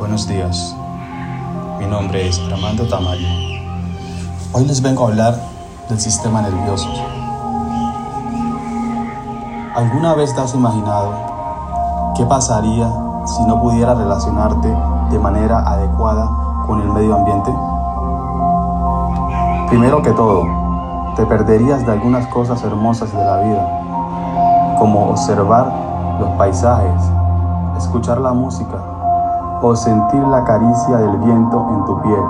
Buenos días, mi nombre es Armando Tamayo. Hoy les vengo a hablar del sistema nervioso. ¿Alguna vez te has imaginado qué pasaría si no pudieras relacionarte de manera adecuada con el medio ambiente? Primero que todo, te perderías de algunas cosas hermosas de la vida, como observar los paisajes, escuchar la música, o sentir la caricia del viento en tu piel.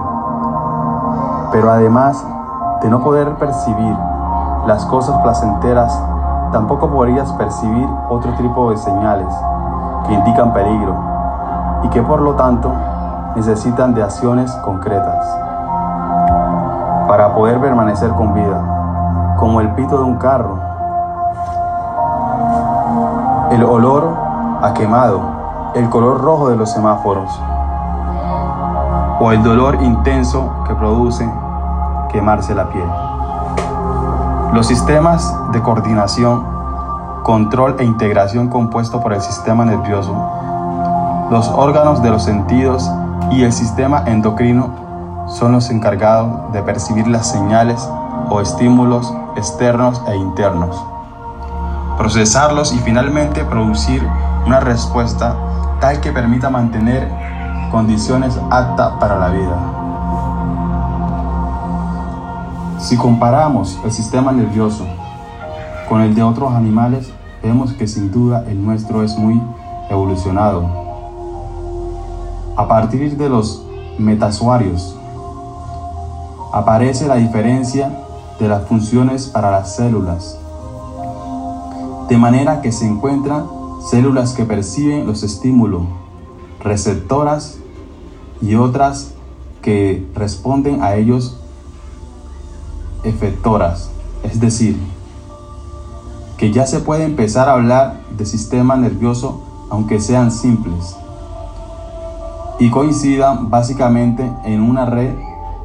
Pero además de no poder percibir las cosas placenteras, tampoco podrías percibir otro tipo de señales que indican peligro y que por lo tanto necesitan de acciones concretas para poder permanecer con vida, como el pito de un carro, el olor a quemado el color rojo de los semáforos o el dolor intenso que produce quemarse la piel. Los sistemas de coordinación, control e integración compuesto por el sistema nervioso, los órganos de los sentidos y el sistema endocrino son los encargados de percibir las señales o estímulos externos e internos, procesarlos y finalmente producir una respuesta tal que permita mantener condiciones aptas para la vida. Si comparamos el sistema nervioso con el de otros animales, vemos que sin duda el nuestro es muy evolucionado. A partir de los metasuarios, aparece la diferencia de las funciones para las células, de manera que se encuentran células que perciben los estímulos, receptoras y otras que responden a ellos efectoras. Es decir, que ya se puede empezar a hablar de sistema nervioso aunque sean simples y coincidan básicamente en una red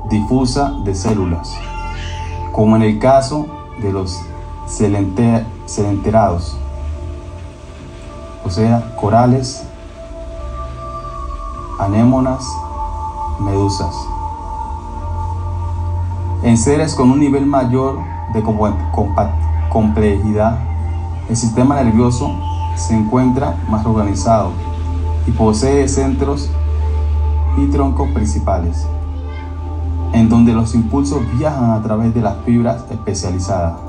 difusa de células, como en el caso de los celenterados o sea, corales, anémonas, medusas. En seres con un nivel mayor de complejidad, el sistema nervioso se encuentra más organizado y posee centros y troncos principales, en donde los impulsos viajan a través de las fibras especializadas.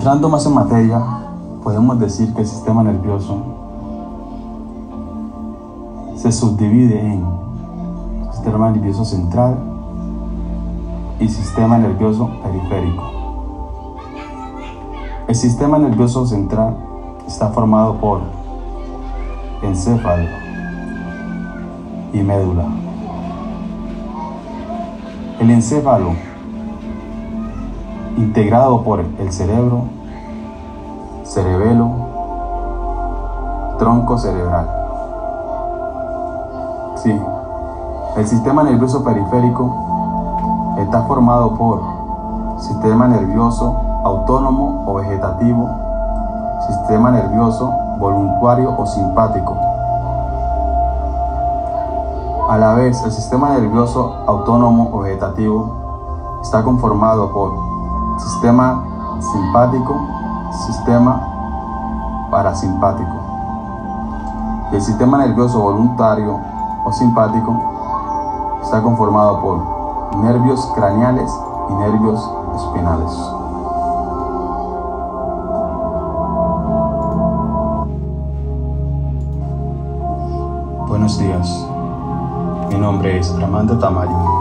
Entrando más en materia, podemos decir que el sistema nervioso se subdivide en sistema nervioso central y sistema nervioso periférico. El sistema nervioso central está formado por encéfalo y médula. El encéfalo integrado por el cerebro, cerebelo, tronco cerebral. Sí, el sistema nervioso periférico está formado por sistema nervioso autónomo o vegetativo, sistema nervioso voluntario o simpático. A la vez, el sistema nervioso autónomo o vegetativo está conformado por sistema simpático, sistema parasimpático. el sistema nervioso voluntario o simpático está conformado por nervios craneales y nervios espinales. Buenos días, mi nombre es Armando Tamayo.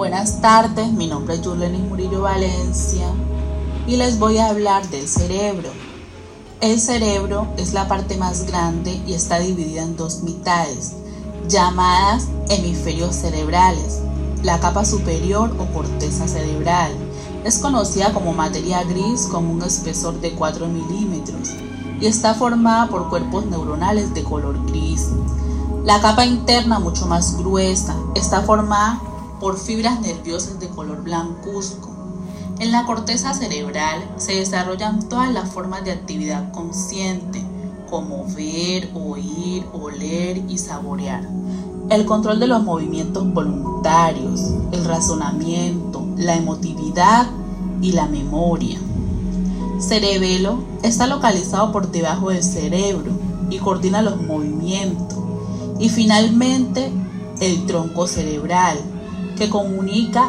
Buenas tardes, mi nombre es Julenis Murillo Valencia y les voy a hablar del cerebro. El cerebro es la parte más grande y está dividida en dos mitades, llamadas hemisferios cerebrales. La capa superior o corteza cerebral es conocida como materia gris con un espesor de 4 milímetros y está formada por cuerpos neuronales de color gris. La capa interna, mucho más gruesa, está formada por fibras nerviosas de color blancuzco. En la corteza cerebral se desarrollan todas las formas de actividad consciente, como ver, oír, oler y saborear. El control de los movimientos voluntarios, el razonamiento, la emotividad y la memoria. Cerebelo está localizado por debajo del cerebro y coordina los movimientos. Y finalmente el tronco cerebral, que comunica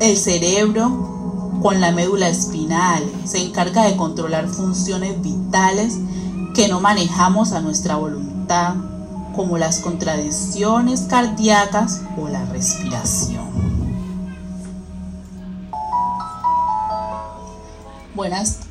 el cerebro con la médula espinal. Se encarga de controlar funciones vitales que no manejamos a nuestra voluntad, como las contradicciones cardíacas o la respiración. Buenas